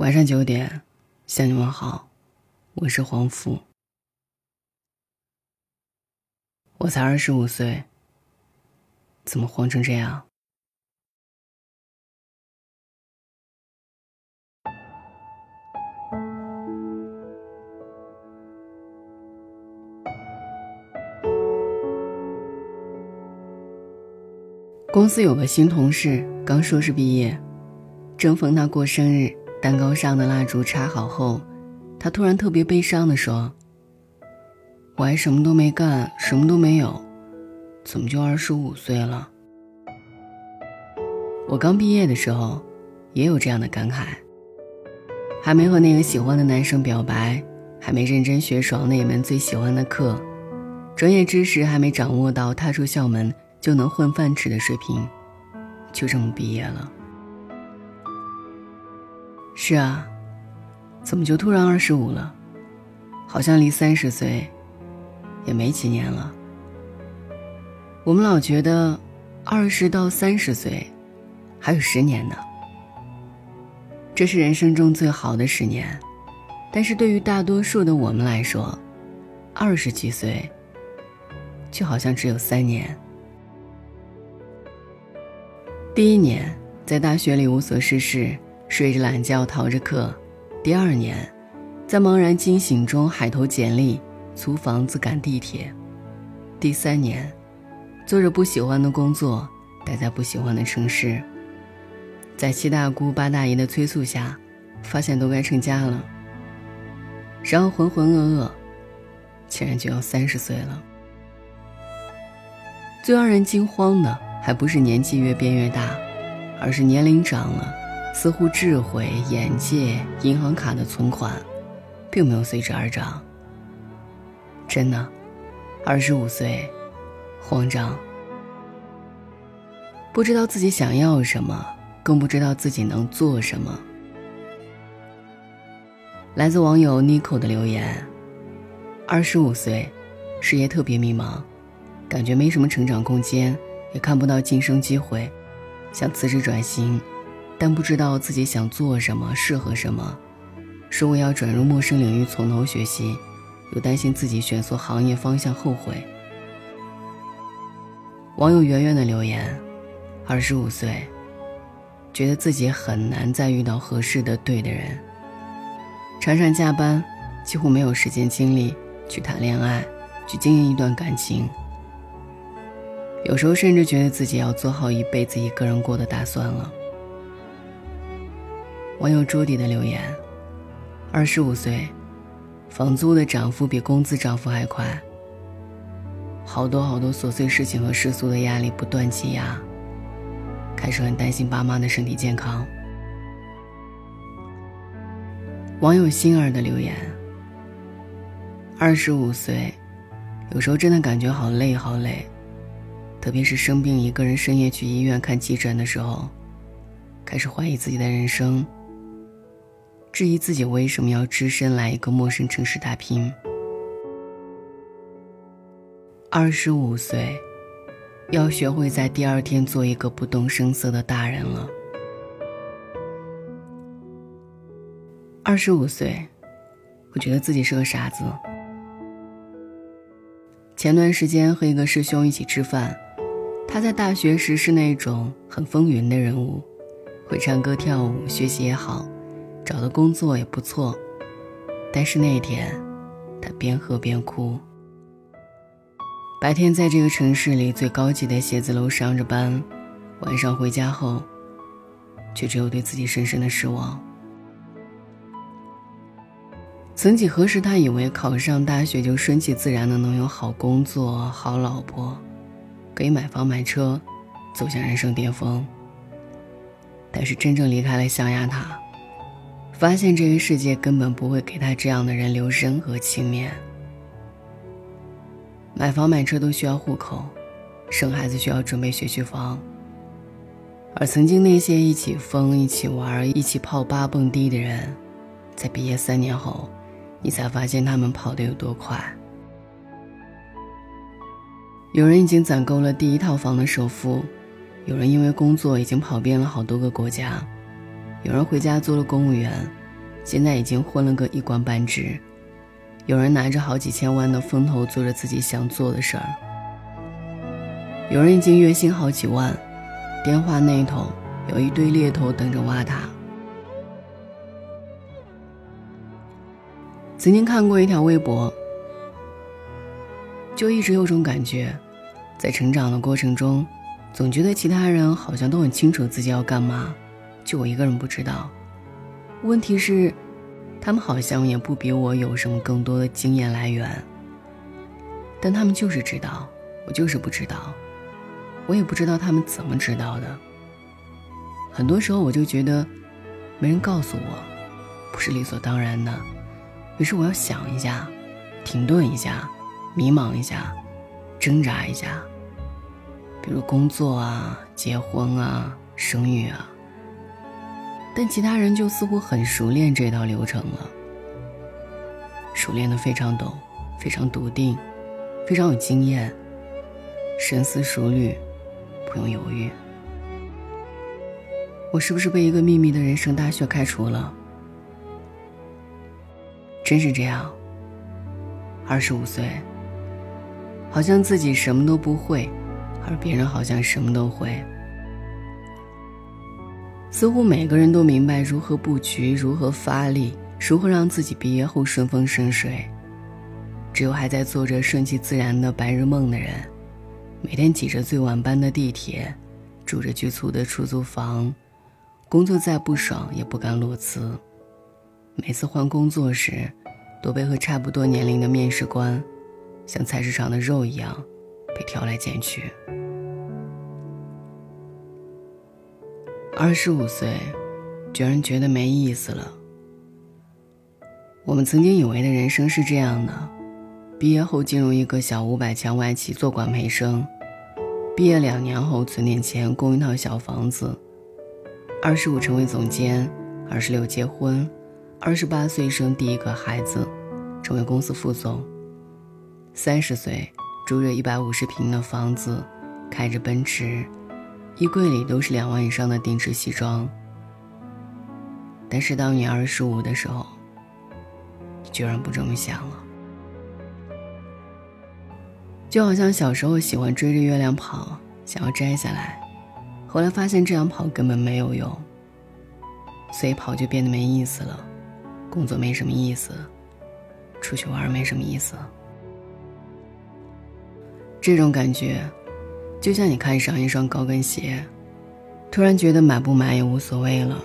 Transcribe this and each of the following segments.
晚上九点，向你们好，我是黄福。我才二十五岁，怎么慌成这样？公司有个新同事，刚硕士毕业，正逢他过生日。蛋糕上的蜡烛插好后，他突然特别悲伤地说：“我还什么都没干，什么都没有，怎么就二十五岁了？”我刚毕业的时候，也有这样的感慨。还没和那个喜欢的男生表白，还没认真学爽那一门最喜欢的课，专业知识还没掌握到踏出校门就能混饭吃的水平，就这么毕业了。是啊，怎么就突然二十五了？好像离三十岁也没几年了。我们老觉得二十到三十岁还有十年呢，这是人生中最好的十年。但是对于大多数的我们来说，二十几岁就好像只有三年。第一年在大学里无所事事。睡着懒觉，逃着课。第二年，在茫然惊醒中海投简历，租房子，赶地铁。第三年，做着不喜欢的工作，待在不喜欢的城市。在七大姑八大姨的催促下，发现都该成家了。然后浑浑噩噩，竟然就要三十岁了。最让人惊慌的，还不是年纪越变越大，而是年龄长了。似乎智慧、眼界、银行卡的存款，并没有随之而长。真的，二十五岁，慌张，不知道自己想要什么，更不知道自己能做什么。来自网友 Nico 的留言：二十五岁，事业特别迷茫，感觉没什么成长空间，也看不到晋升机会，想辞职转型。但不知道自己想做什么，适合什么，说我要转入陌生领域从头学习，又担心自己选错行业方向后悔。网友圆圆的留言：二十五岁，觉得自己很难再遇到合适的对的人，常常加班，几乎没有时间精力去谈恋爱，去经营一段感情。有时候甚至觉得自己要做好一辈子一个人过的打算了。网友朱迪的留言：二十五岁，房租的涨幅比工资涨幅还快。好多好多琐碎事情和世俗的压力不断积压，开始很担心爸妈的身体健康。网友心儿的留言：二十五岁，有时候真的感觉好累好累，特别是生病一个人深夜去医院看急诊的时候，开始怀疑自己的人生。质疑自己为什么要只身来一个陌生城市打拼。二十五岁，要学会在第二天做一个不动声色的大人了。二十五岁，我觉得自己是个傻子。前段时间和一个师兄一起吃饭，他在大学时是那种很风云的人物，会唱歌跳舞，学习也好。找的工作也不错，但是那一天，他边喝边哭。白天在这个城市里最高级的写字楼上着班，晚上回家后，却只有对自己深深的失望。曾几何时，他以为考上大学就顺其自然的能有好工作、好老婆，可以买房买车，走向人生巅峰。但是真正离开了象牙塔。发现这个世界根本不会给他这样的人留任何情面。买房买车都需要户口，生孩子需要准备学区房。而曾经那些一起疯、一起玩、一起泡吧蹦迪的人，在毕业三年后，你才发现他们跑得有多快。有人已经攒够了第一套房的首付，有人因为工作已经跑遍了好多个国家。有人回家做了公务员，现在已经混了个一官半职，有人拿着好几千万的风头做着自己想做的事儿，有人已经月薪好几万，电话那头有一堆猎头等着挖他。曾经看过一条微博，就一直有种感觉，在成长的过程中，总觉得其他人好像都很清楚自己要干嘛，就我一个人不知道。问题是，他们好像也不比我有什么更多的经验来源，但他们就是知道，我就是不知道，我也不知道他们怎么知道的。很多时候我就觉得，没人告诉我，不是理所当然的。于是我要想一下，停顿一下，迷茫一下，挣扎一下。比如工作啊、结婚啊、生育啊。但其他人就似乎很熟练这套流程了，熟练的非常懂，非常笃定，非常有经验，深思熟虑，不用犹豫。我是不是被一个秘密的人生大学开除了？真是这样。二十五岁，好像自己什么都不会，而别人好像什么都会。似乎每个人都明白如何布局，如何发力，如何让自己毕业后顺风顺水。只有还在做着顺其自然的白日梦的人，每天挤着最晚班的地铁，住着局促的出租房，工作再不爽也不敢裸辞。每次换工作时。都被和差不多年龄的面试官，像菜市场的肉一样，被挑来拣去。二十五岁，居然觉得没意思了。我们曾经以为的人生是这样的：毕业后进入一个小五百强外企做管培生，毕业两年后存点钱供一套小房子，二十五成为总监，二十六结婚。二十八岁生第一个孩子，成为公司副总。三十岁住着一百五十平的房子，开着奔驰，衣柜里都是两万以上的定制西装。但是当你二十五的时候，居然不这么想了。就好像小时候喜欢追着月亮跑，想要摘下来，后来发现这样跑根本没有用，所以跑就变得没意思了。工作没什么意思，出去玩没什么意思。这种感觉，就像你看上一双高跟鞋，突然觉得买不买也无所谓了。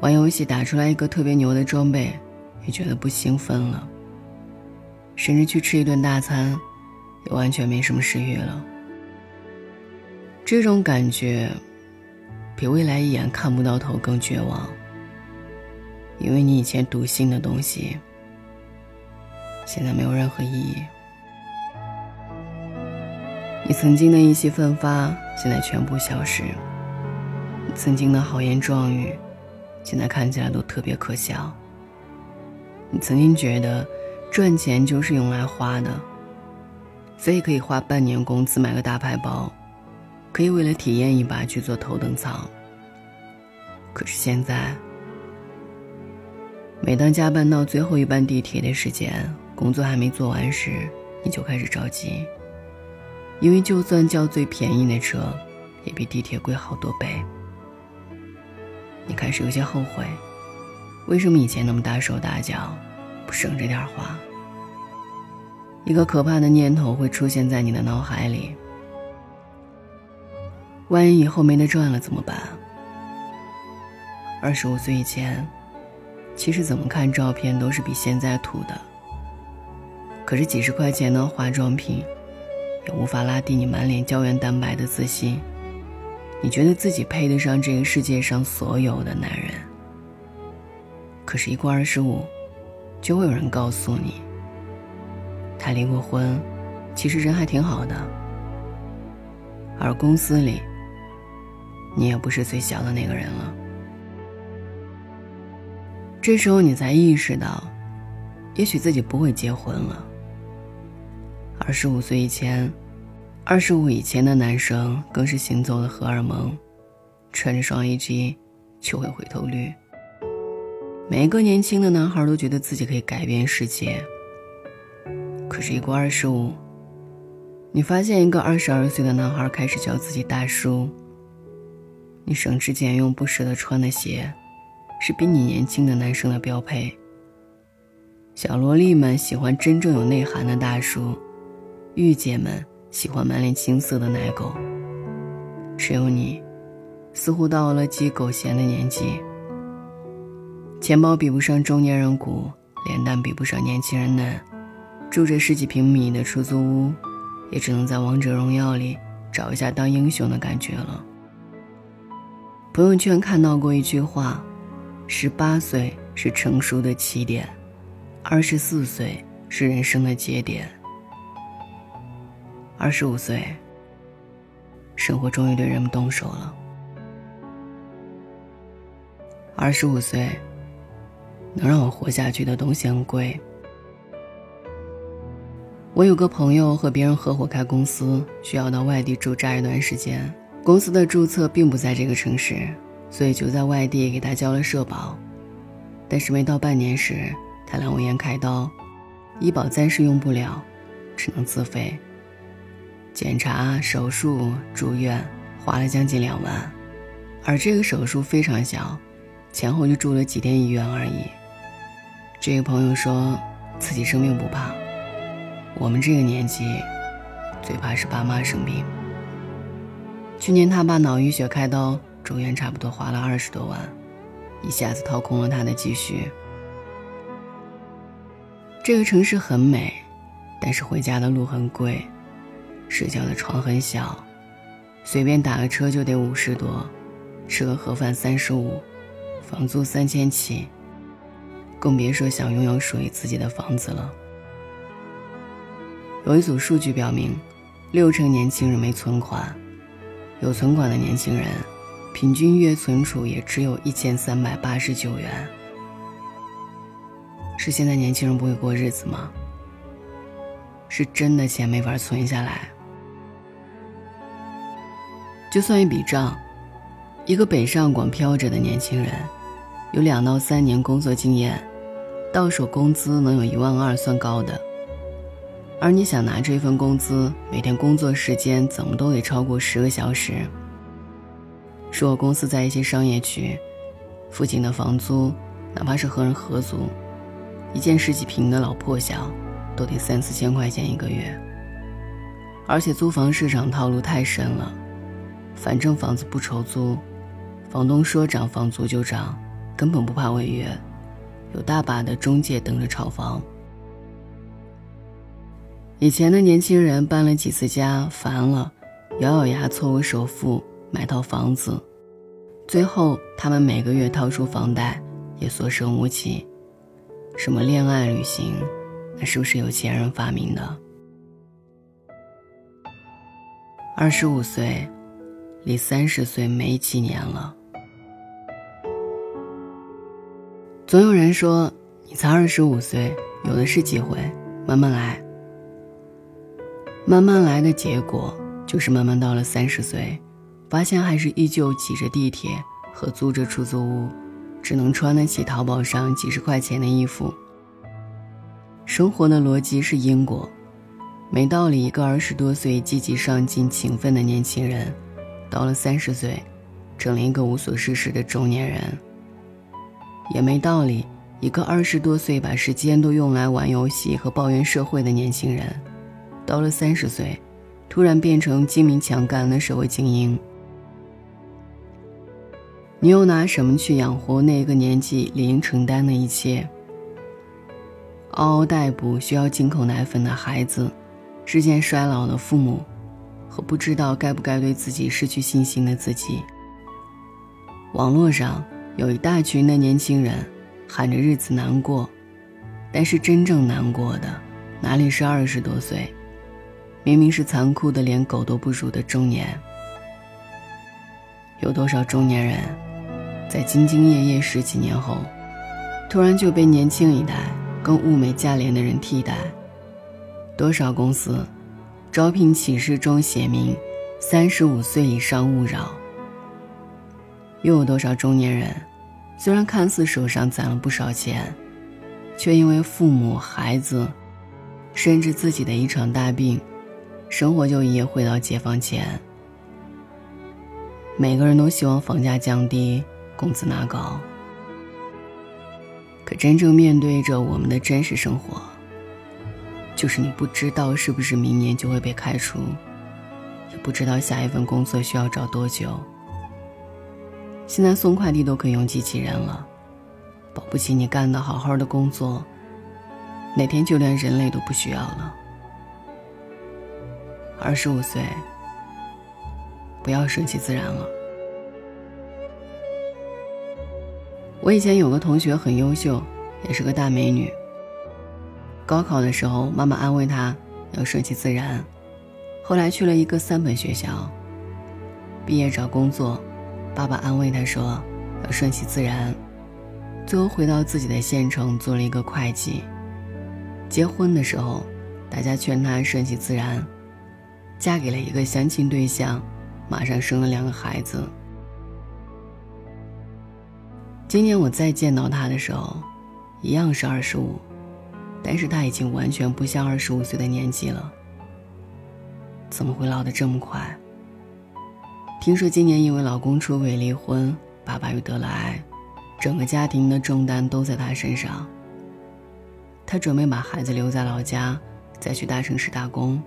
玩游戏打出来一个特别牛的装备，也觉得不兴奋了。甚至去吃一顿大餐，也完全没什么食欲了。这种感觉，比未来一眼看不到头更绝望。因为你以前笃信的东西，现在没有任何意义。你曾经的意气奋发，现在全部消失。曾经的豪言壮语，现在看起来都特别可笑。你曾经觉得赚钱就是用来花的，所以可以花半年工资买个大牌包，可以为了体验一把去坐头等舱。可是现在。每当加班到最后一班地铁的时间，工作还没做完时，你就开始着急，因为就算叫最便宜的车，也比地铁贵好多倍。你开始有些后悔，为什么以前那么大手大脚，不省着点花？一个可怕的念头会出现在你的脑海里：万一以后没得赚了怎么办？二十五岁以前。其实怎么看照片都是比现在土的。可是几十块钱的化妆品，也无法拉低你满脸胶原蛋白的自信。你觉得自己配得上这个世界上所有的男人。可是，一过二十五，就会有人告诉你，他离过婚，其实人还挺好的。而公司里，你也不是最小的那个人了。这时候你才意识到，也许自己不会结婚了。二十五岁以前，二十五以前的男生更是行走的荷尔蒙，穿着双 A G 就会回头率。每一个年轻的男孩都觉得自己可以改变世界。可是，一过二十五，你发现一个二十二岁的男孩开始叫自己大叔。你省吃俭用不舍得穿的鞋，是比你年轻的男生的标配。小萝莉们喜欢真正有内涵的大叔，御姐们喜欢满脸青涩的奶狗。只有你，似乎到了鸡狗嫌的年纪。钱包比不上中年人鼓，脸蛋比不上年轻人嫩，住着十几平米的出租屋，也只能在王者荣耀里找一下当英雄的感觉了。朋友圈看到过一句话：“十八岁是成熟的起点，二十四岁是人生的节点，二十五岁，生活终于对人们动手了。二十五岁，能让我活下去的东西很贵。我有个朋友和别人合伙开公司，需要到外地驻扎一段时间。”公司的注册并不在这个城市，所以就在外地给他交了社保。但是没到半年时，他来我院开刀，医保暂时用不了，只能自费。检查、手术、住院花了将近两万，而这个手术非常小，前后就住了几天医院而已。这个朋友说自己生病不怕，我们这个年纪，最怕是爸妈生病。去年他爸脑淤血开刀住院，差不多花了二十多万，一下子掏空了他的积蓄。这个城市很美，但是回家的路很贵，睡觉的床很小，随便打个车就得五十多，吃个盒饭三十五，房租三千起，更别说想拥有属于自己的房子了。有一组数据表明，六成年轻人没存款。有存款的年轻人，平均月存储也只有一千三百八十九元。是现在年轻人不会过日子吗？是真的钱没法存下来。就算一笔账，一个北上广飘着的年轻人，有两到三年工作经验，到手工资能有一万二算高的。而你想拿这份工资，每天工作时间怎么都得超过十个小时。是我公司在一些商业区，附近的房租，哪怕是和人合租，一间十几平的老破小，都得三四千块钱一个月。而且租房市场套路太深了，反正房子不愁租，房东说涨房租就涨，根本不怕违约，有大把的中介等着炒房。以前的年轻人搬了几次家，烦了，咬咬牙凑个首付买套房子，最后他们每个月掏出房贷也所剩无几。什么恋爱旅行，那是不是有钱人发明的？二十五岁，离三十岁没几年了。总有人说你才二十五岁，有的是机会，慢慢来。慢慢来的结果，就是慢慢到了三十岁，发现还是依旧挤着地铁和租着出租屋，只能穿得起淘宝上几十块钱的衣服。生活的逻辑是因果，没道理一个二十多岁积极上进、勤奋的年轻人，到了三十岁，成了一个无所事事的中年人。也没道理一个二十多岁把时间都用来玩游戏和抱怨社会的年轻人。到了三十岁，突然变成精明强干的社会精英，你又拿什么去养活那个年纪理应承担的一切？嗷嗷待哺、需要进口奶粉的孩子，日渐衰老的父母，和不知道该不该对自己失去信心的自己。网络上有一大群的年轻人，喊着日子难过，但是真正难过的，哪里是二十多岁？明明是残酷的连狗都不如的中年，有多少中年人，在兢兢业业十几年后，突然就被年轻一代更物美价廉的人替代？多少公司，招聘启事中写明三十五岁以上勿扰？又有多少中年人，虽然看似手上攒了不少钱，却因为父母、孩子，甚至自己的一场大病，生活就一夜回到解放前。每个人都希望房价降低，工资拿高。可真正面对着我们的真实生活，就是你不知道是不是明年就会被开除，也不知道下一份工作需要找多久。现在送快递都可以用机器人了，保不齐你干的好好的工作，哪天就连人类都不需要了。二十五岁，不要顺其自然了。我以前有个同学很优秀，也是个大美女。高考的时候，妈妈安慰他要顺其自然。后来去了一个三本学校，毕业找工作。爸爸安慰他说：“要顺其自然。”最后回到自己的县城做了一个会计。结婚的时候，大家劝他顺其自然，嫁给了一个相亲对象，马上生了两个孩子。今年我再见到他的时候，一样是二十五，但是他已经完全不像二十五岁的年纪了。怎么会老得这么快？听说今年因为老公出轨离婚，爸爸又得了癌，整个家庭的重担都在他身上。他准备把孩子留在老家，再去大城市打工。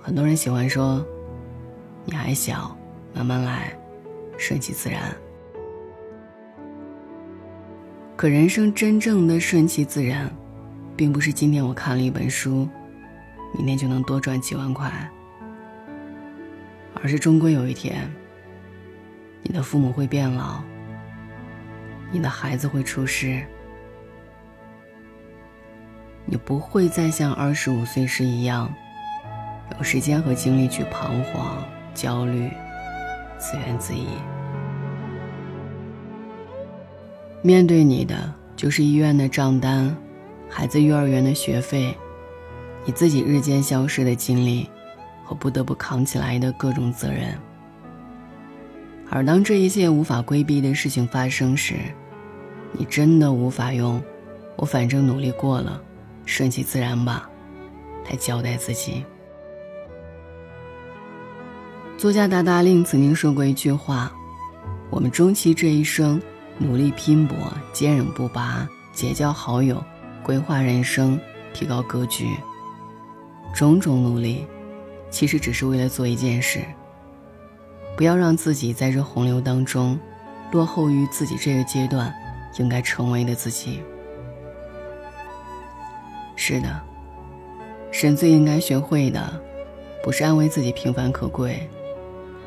很多人喜欢说：“你还小，慢慢来，顺其自然。”可人生真正的顺其自然，并不是今天我看了一本书，明天就能多赚几万块。而是终归有一天，你的父母会变老，你的孩子会出世，你不会再像二十五岁时一样，有时间和精力去彷徨、焦虑、自怨自艾。面对你的就是医院的账单，孩子幼儿园的学费，你自己日渐消失的精力。和不得不扛起来的各种责任，而当这一切无法规避的事情发生时，你真的无法用“我反正努力过了，顺其自然吧”来交代自己。作家达达令曾经说过一句话：“我们终其这一生，努力拼搏，坚韧不拔，结交好友，规划人生，提高格局，种种努力。”其实只是为了做一件事。不要让自己在这洪流当中，落后于自己这个阶段应该成为的自己。是的，人最应该学会的，不是安慰自己平凡可贵，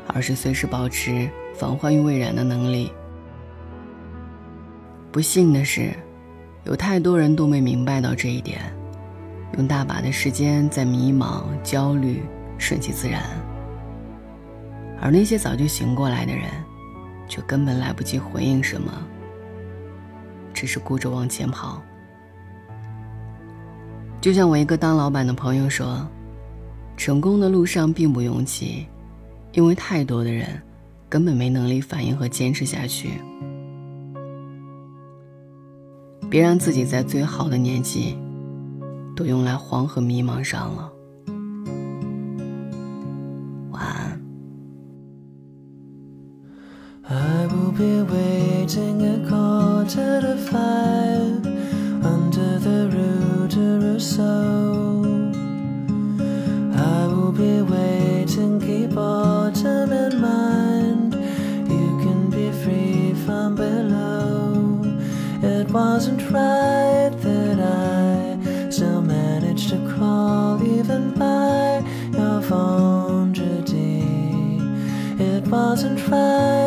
而是随时保持防患于未然的能力。不幸的是，有太多人都没明白到这一点，用大把的时间在迷茫、焦虑。顺其自然，而那些早就醒过来的人，却根本来不及回应什么，只是顾着往前跑。就像我一个当老板的朋友说：“成功的路上并不拥挤，因为太多的人根本没能力反应和坚持下去。别让自己在最好的年纪，都用来慌和迷茫上了。”晚安。I will be waiting a quarter to five under the Rue de Rousseau. I will be waiting, keep autumn in mind. You can be free from below. It wasn't wasn't fun.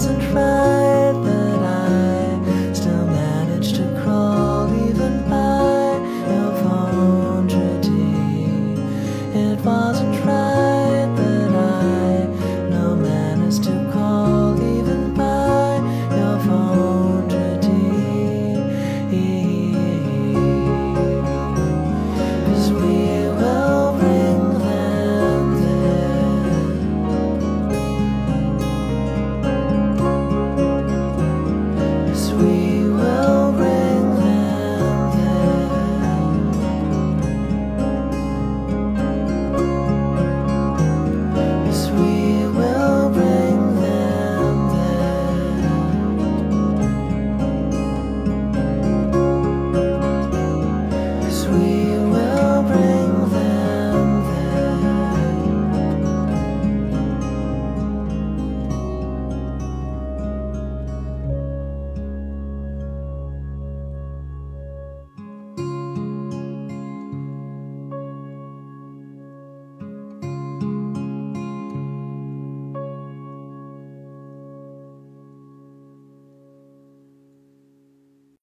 thousand five.